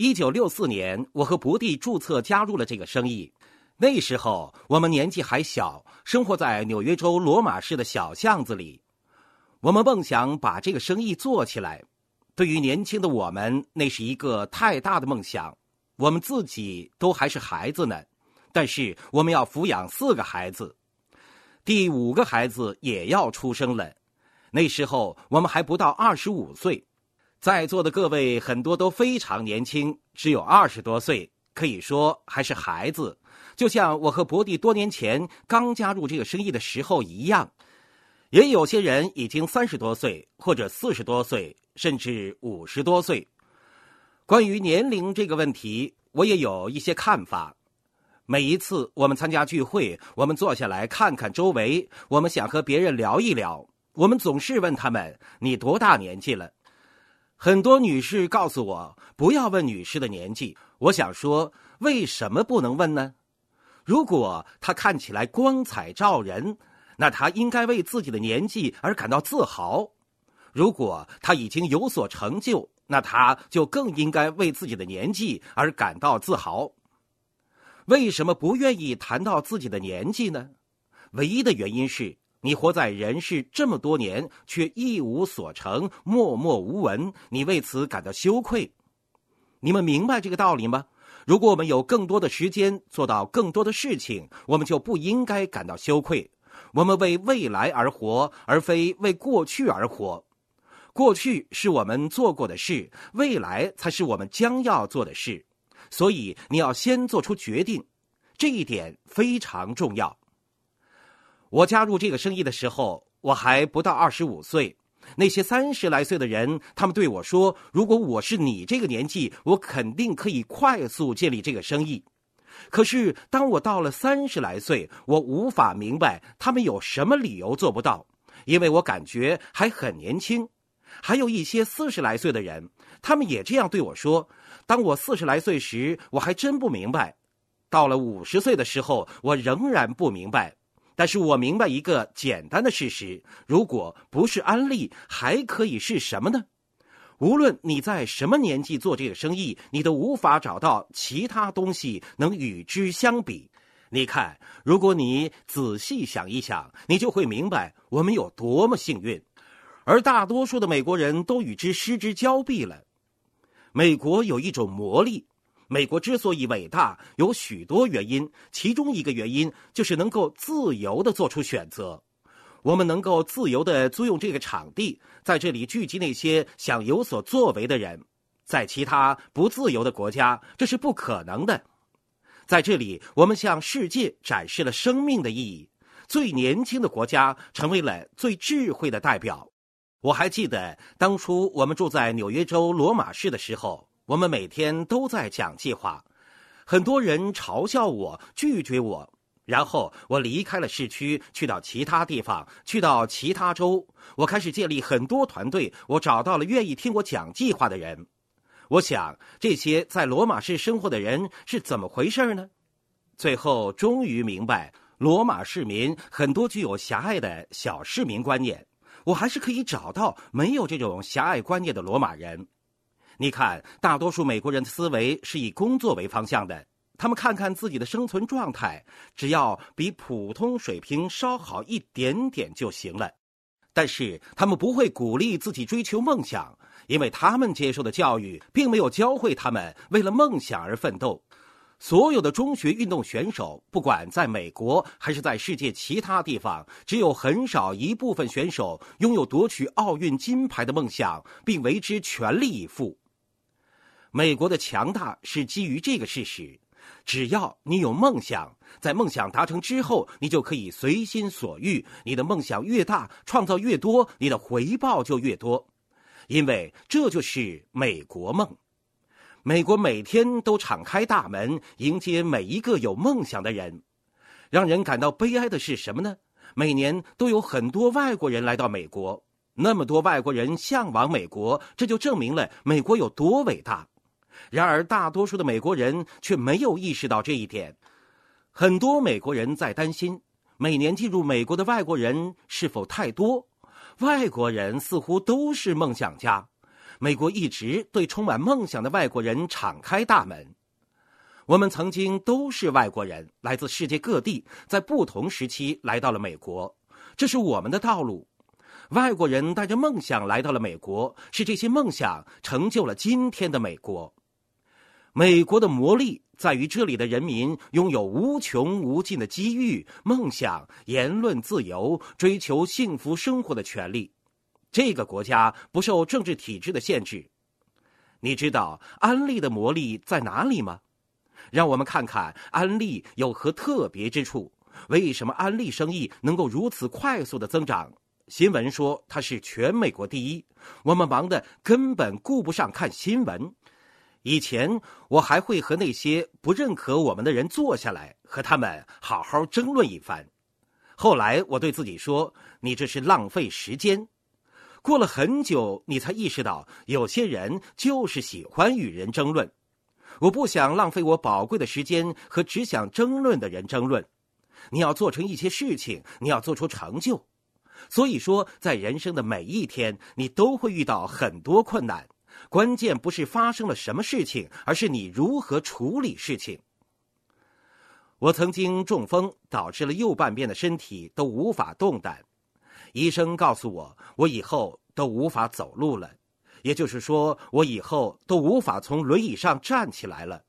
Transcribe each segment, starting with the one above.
一九六四年，我和伯弟注册加入了这个生意。那时候我们年纪还小，生活在纽约州罗马市的小巷子里。我们梦想把这个生意做起来。对于年轻的我们，那是一个太大的梦想。我们自己都还是孩子呢，但是我们要抚养四个孩子，第五个孩子也要出生了。那时候我们还不到二十五岁。在座的各位很多都非常年轻，只有二十多岁，可以说还是孩子。就像我和伯弟多年前刚加入这个生意的时候一样，也有些人已经三十多岁，或者四十多岁，甚至五十多岁。关于年龄这个问题，我也有一些看法。每一次我们参加聚会，我们坐下来看看周围，我们想和别人聊一聊，我们总是问他们：“你多大年纪了？”很多女士告诉我不要问女士的年纪。我想说，为什么不能问呢？如果她看起来光彩照人，那她应该为自己的年纪而感到自豪；如果她已经有所成就，那她就更应该为自己的年纪而感到自豪。为什么不愿意谈到自己的年纪呢？唯一的原因是。你活在人世这么多年，却一无所成，默默无闻，你为此感到羞愧。你们明白这个道理吗？如果我们有更多的时间做到更多的事情，我们就不应该感到羞愧。我们为未来而活，而非为过去而活。过去是我们做过的事，未来才是我们将要做的事。所以你要先做出决定，这一点非常重要。我加入这个生意的时候，我还不到二十五岁。那些三十来岁的人，他们对我说：“如果我是你这个年纪，我肯定可以快速建立这个生意。”可是，当我到了三十来岁，我无法明白他们有什么理由做不到，因为我感觉还很年轻。还有一些四十来岁的人，他们也这样对我说：“当我四十来岁时，我还真不明白；到了五十岁的时候，我仍然不明白。”但是我明白一个简单的事实：如果不是安利，还可以是什么呢？无论你在什么年纪做这个生意，你都无法找到其他东西能与之相比。你看，如果你仔细想一想，你就会明白我们有多么幸运，而大多数的美国人都与之失之交臂了。美国有一种魔力。美国之所以伟大，有许多原因，其中一个原因就是能够自由的做出选择。我们能够自由的租用这个场地，在这里聚集那些想有所作为的人。在其他不自由的国家，这是不可能的。在这里，我们向世界展示了生命的意义。最年轻的国家成为了最智慧的代表。我还记得当初我们住在纽约州罗马市的时候。我们每天都在讲计划，很多人嘲笑我、拒绝我，然后我离开了市区，去到其他地方，去到其他州。我开始建立很多团队，我找到了愿意听我讲计划的人。我想，这些在罗马市生活的人是怎么回事呢？最后终于明白，罗马市民很多具有狭隘的小市民观念。我还是可以找到没有这种狭隘观念的罗马人。你看，大多数美国人的思维是以工作为方向的。他们看看自己的生存状态，只要比普通水平稍好一点点就行了。但是，他们不会鼓励自己追求梦想，因为他们接受的教育并没有教会他们为了梦想而奋斗。所有的中学运动选手，不管在美国还是在世界其他地方，只有很少一部分选手拥有夺取奥运金牌的梦想，并为之全力以赴。美国的强大是基于这个事实：只要你有梦想，在梦想达成之后，你就可以随心所欲。你的梦想越大，创造越多，你的回报就越多，因为这就是美国梦。美国每天都敞开大门迎接每一个有梦想的人。让人感到悲哀的是什么呢？每年都有很多外国人来到美国，那么多外国人向往美国，这就证明了美国有多伟大。然而，大多数的美国人却没有意识到这一点。很多美国人在担心，每年进入美国的外国人是否太多？外国人似乎都是梦想家，美国一直对充满梦想的外国人敞开大门。我们曾经都是外国人，来自世界各地，在不同时期来到了美国，这是我们的道路。外国人带着梦想来到了美国，是这些梦想成就了今天的美国。美国的魔力在于这里的人民拥有无穷无尽的机遇、梦想、言论自由、追求幸福生活的权利。这个国家不受政治体制的限制。你知道安利的魔力在哪里吗？让我们看看安利有何特别之处。为什么安利生意能够如此快速的增长？新闻说它是全美国第一。我们忙得根本顾不上看新闻。以前我还会和那些不认可我们的人坐下来，和他们好好争论一番。后来我对自己说：“你这是浪费时间。”过了很久，你才意识到，有些人就是喜欢与人争论。我不想浪费我宝贵的时间和只想争论的人争论。你要做成一些事情，你要做出成就。所以说，在人生的每一天，你都会遇到很多困难。关键不是发生了什么事情，而是你如何处理事情。我曾经中风，导致了右半边的身体都无法动弹。医生告诉我，我以后都无法走路了，也就是说，我以后都无法从轮椅上站起来了。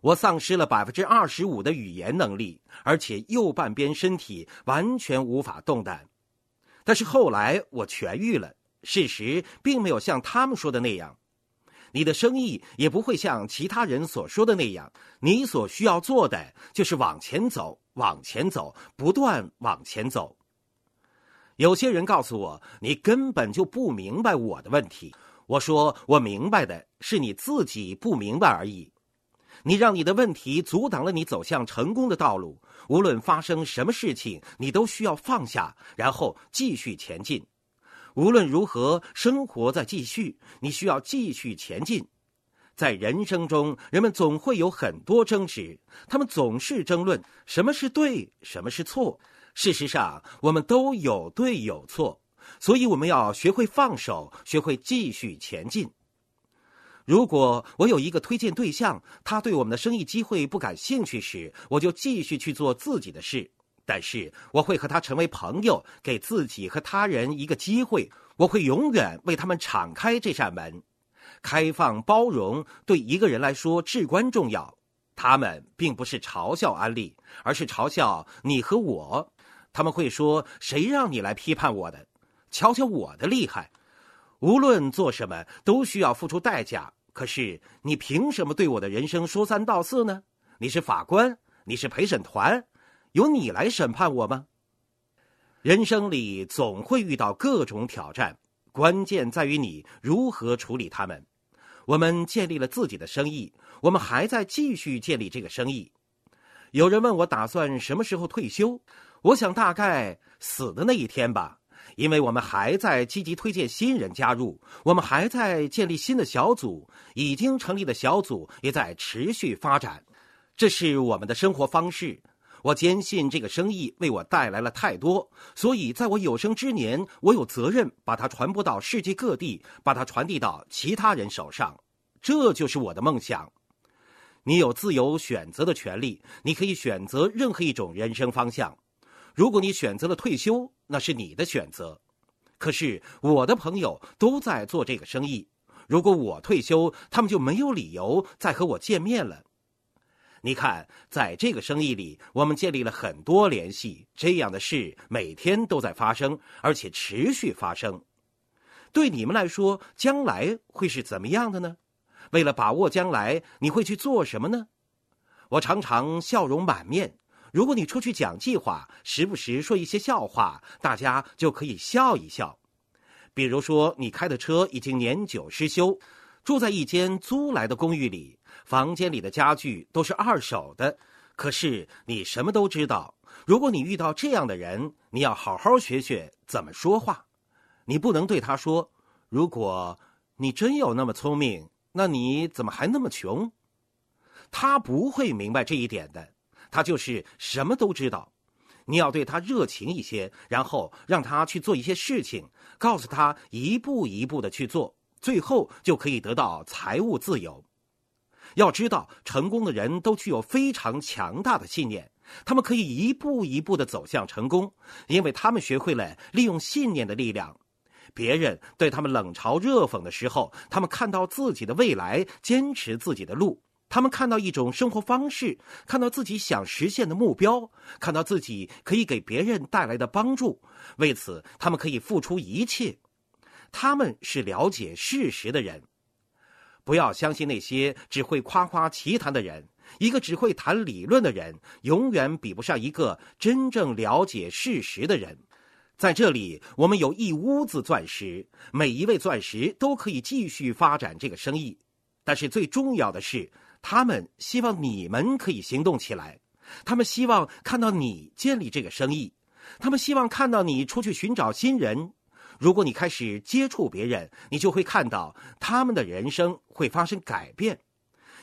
我丧失了百分之二十五的语言能力，而且右半边身体完全无法动弹。但是后来我痊愈了，事实并没有像他们说的那样。你的生意也不会像其他人所说的那样，你所需要做的就是往前走，往前走，不断往前走。有些人告诉我，你根本就不明白我的问题。我说，我明白的是你自己不明白而已。你让你的问题阻挡了你走向成功的道路。无论发生什么事情，你都需要放下，然后继续前进。无论如何，生活在继续，你需要继续前进。在人生中，人们总会有很多争执，他们总是争论什么是对，什么是错。事实上，我们都有对有错，所以我们要学会放手，学会继续前进。如果我有一个推荐对象，他对我们的生意机会不感兴趣时，我就继续去做自己的事。但是我会和他成为朋友，给自己和他人一个机会。我会永远为他们敞开这扇门。开放包容对一个人来说至关重要。他们并不是嘲笑安利，而是嘲笑你和我。他们会说：“谁让你来批判我的？瞧瞧我的厉害！”无论做什么都需要付出代价。可是你凭什么对我的人生说三道四呢？你是法官，你是陪审团。由你来审判我吗？人生里总会遇到各种挑战，关键在于你如何处理他们。我们建立了自己的生意，我们还在继续建立这个生意。有人问我打算什么时候退休，我想大概死的那一天吧，因为我们还在积极推荐新人加入，我们还在建立新的小组，已经成立的小组也在持续发展，这是我们的生活方式。我坚信这个生意为我带来了太多，所以在我有生之年，我有责任把它传播到世界各地，把它传递到其他人手上。这就是我的梦想。你有自由选择的权利，你可以选择任何一种人生方向。如果你选择了退休，那是你的选择。可是我的朋友都在做这个生意，如果我退休，他们就没有理由再和我见面了。你看，在这个生意里，我们建立了很多联系。这样的事每天都在发生，而且持续发生。对你们来说，将来会是怎么样的呢？为了把握将来，你会去做什么呢？我常常笑容满面。如果你出去讲计划，时不时说一些笑话，大家就可以笑一笑。比如说，你开的车已经年久失修，住在一间租来的公寓里。房间里的家具都是二手的，可是你什么都知道。如果你遇到这样的人，你要好好学学怎么说话。你不能对他说：“如果你真有那么聪明，那你怎么还那么穷？”他不会明白这一点的。他就是什么都知道。你要对他热情一些，然后让他去做一些事情，告诉他一步一步的去做。最后就可以得到财务自由。要知道，成功的人都具有非常强大的信念，他们可以一步一步的走向成功，因为他们学会了利用信念的力量。别人对他们冷嘲热讽的时候，他们看到自己的未来，坚持自己的路。他们看到一种生活方式，看到自己想实现的目标，看到自己可以给别人带来的帮助，为此他们可以付出一切。他们是了解事实的人，不要相信那些只会夸夸其谈的人。一个只会谈理论的人，永远比不上一个真正了解事实的人。在这里，我们有一屋子钻石，每一位钻石都可以继续发展这个生意，但是最重要的是。他们希望你们可以行动起来，他们希望看到你建立这个生意，他们希望看到你出去寻找新人。如果你开始接触别人，你就会看到他们的人生会发生改变。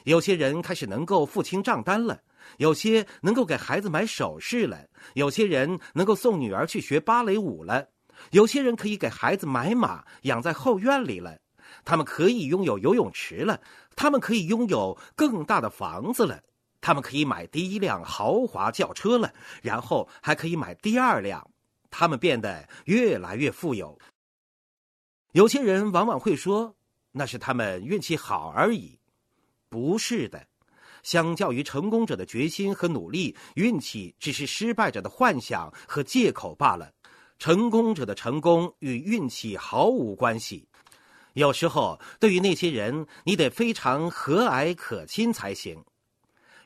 有些人开始能够付清账单了，有些能够给孩子买首饰了，有些人能够送女儿去学芭蕾舞了，有些人可以给孩子买马养在后院里了。他们可以拥有游泳池了，他们可以拥有更大的房子了，他们可以买第一辆豪华轿车了，然后还可以买第二辆。他们变得越来越富有。有些人往往会说，那是他们运气好而已。不是的，相较于成功者的决心和努力，运气只是失败者的幻想和借口罢了。成功者的成功与运气毫无关系。有时候，对于那些人，你得非常和蔼可亲才行。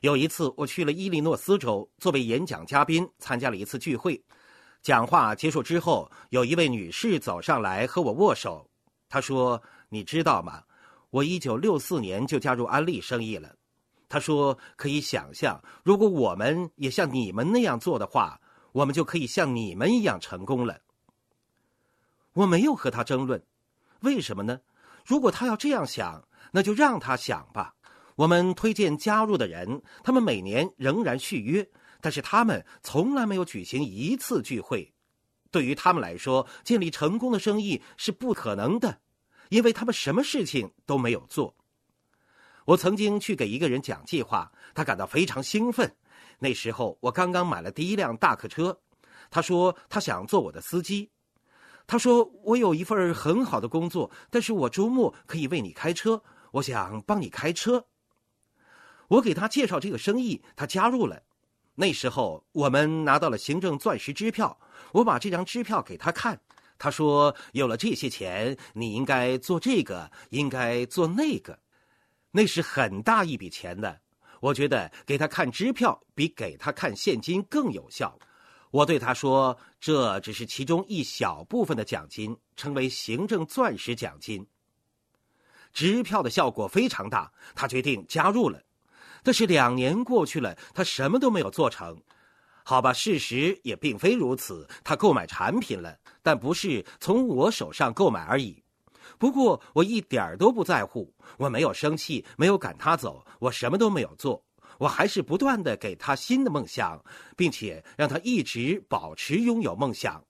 有一次，我去了伊利诺斯州，作为演讲嘉宾参加了一次聚会。讲话结束之后，有一位女士走上来和我握手。她说：“你知道吗？我一九六四年就加入安利生意了。”她说：“可以想象，如果我们也像你们那样做的话，我们就可以像你们一样成功了。”我没有和她争论。为什么呢？如果他要这样想，那就让他想吧。我们推荐加入的人，他们每年仍然续约，但是他们从来没有举行一次聚会。对于他们来说，建立成功的生意是不可能的，因为他们什么事情都没有做。我曾经去给一个人讲计划，他感到非常兴奋。那时候我刚刚买了第一辆大客车，他说他想做我的司机。他说：“我有一份很好的工作，但是我周末可以为你开车。我想帮你开车。”我给他介绍这个生意，他加入了。那时候我们拿到了行政钻石支票，我把这张支票给他看。他说：“有了这些钱，你应该做这个，应该做那个。”那是很大一笔钱的。我觉得给他看支票比给他看现金更有效。我对他说：“这只是其中一小部分的奖金，称为行政钻石奖金。支票的效果非常大，他决定加入了。但是两年过去了，他什么都没有做成。好吧，事实也并非如此，他购买产品了，但不是从我手上购买而已。不过我一点儿都不在乎，我没有生气，没有赶他走，我什么都没有做。”我还是不断的给他新的梦想，并且让他一直保持拥有梦想。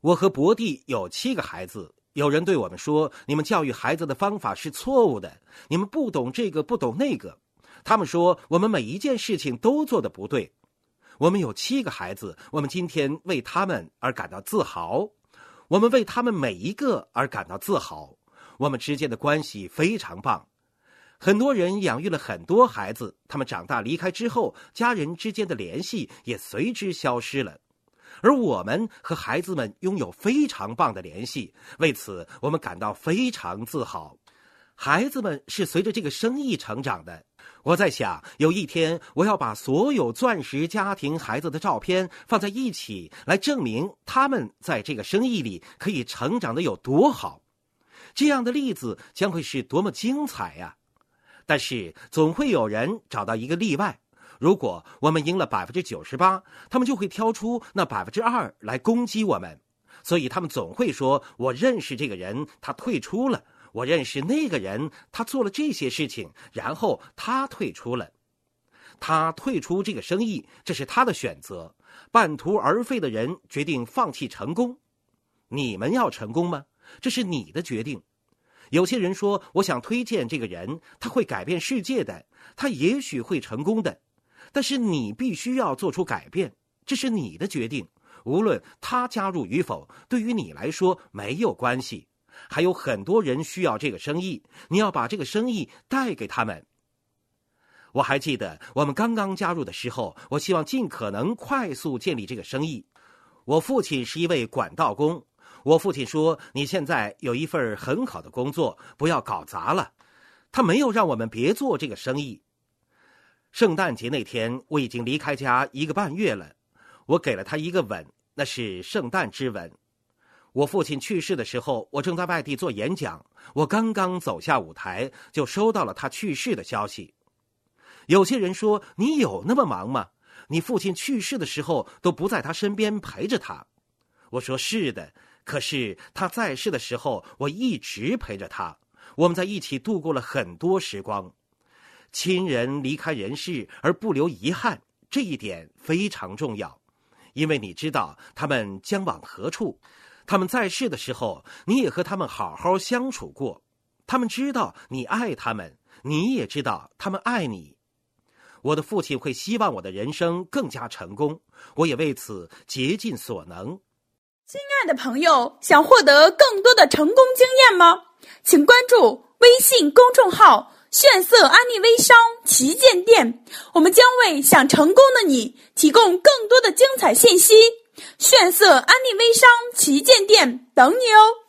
我和伯蒂有七个孩子，有人对我们说：“你们教育孩子的方法是错误的，你们不懂这个，不懂那个。”他们说我们每一件事情都做的不对。我们有七个孩子，我们今天为他们而感到自豪，我们为他们每一个而感到自豪。我们之间的关系非常棒。很多人养育了很多孩子，他们长大离开之后，家人之间的联系也随之消失了。而我们和孩子们拥有非常棒的联系，为此我们感到非常自豪。孩子们是随着这个生意成长的。我在想，有一天我要把所有钻石家庭孩子的照片放在一起，来证明他们在这个生意里可以成长的有多好。这样的例子将会是多么精彩呀！但是总会有人找到一个例外。如果我们赢了百分之九十八，他们就会挑出那百分之二来攻击我们。所以他们总会说：“我认识这个人，他退出了；我认识那个人，他做了这些事情，然后他退出了。他退出这个生意，这是他的选择。半途而废的人决定放弃成功。你们要成功吗？这是你的决定。”有些人说，我想推荐这个人，他会改变世界的，他也许会成功的。但是你必须要做出改变，这是你的决定。无论他加入与否，对于你来说没有关系。还有很多人需要这个生意，你要把这个生意带给他们。我还记得我们刚刚加入的时候，我希望尽可能快速建立这个生意。我父亲是一位管道工。我父亲说：“你现在有一份很好的工作，不要搞砸了。”他没有让我们别做这个生意。圣诞节那天，我已经离开家一个半月了。我给了他一个吻，那是圣诞之吻。我父亲去世的时候，我正在外地做演讲。我刚刚走下舞台，就收到了他去世的消息。有些人说：“你有那么忙吗？你父亲去世的时候都不在他身边陪着他。”我说：“是的。”可是他在世的时候，我一直陪着他，我们在一起度过了很多时光。亲人离开人世而不留遗憾，这一点非常重要，因为你知道他们将往何处。他们在世的时候，你也和他们好好相处过，他们知道你爱他们，你也知道他们爱你。我的父亲会希望我的人生更加成功，我也为此竭尽所能。亲爱的朋友，想获得更多的成功经验吗？请关注微信公众号“炫色安利微商旗舰店”，我们将为想成功的你提供更多的精彩信息。炫色安利微商旗舰店等你哦。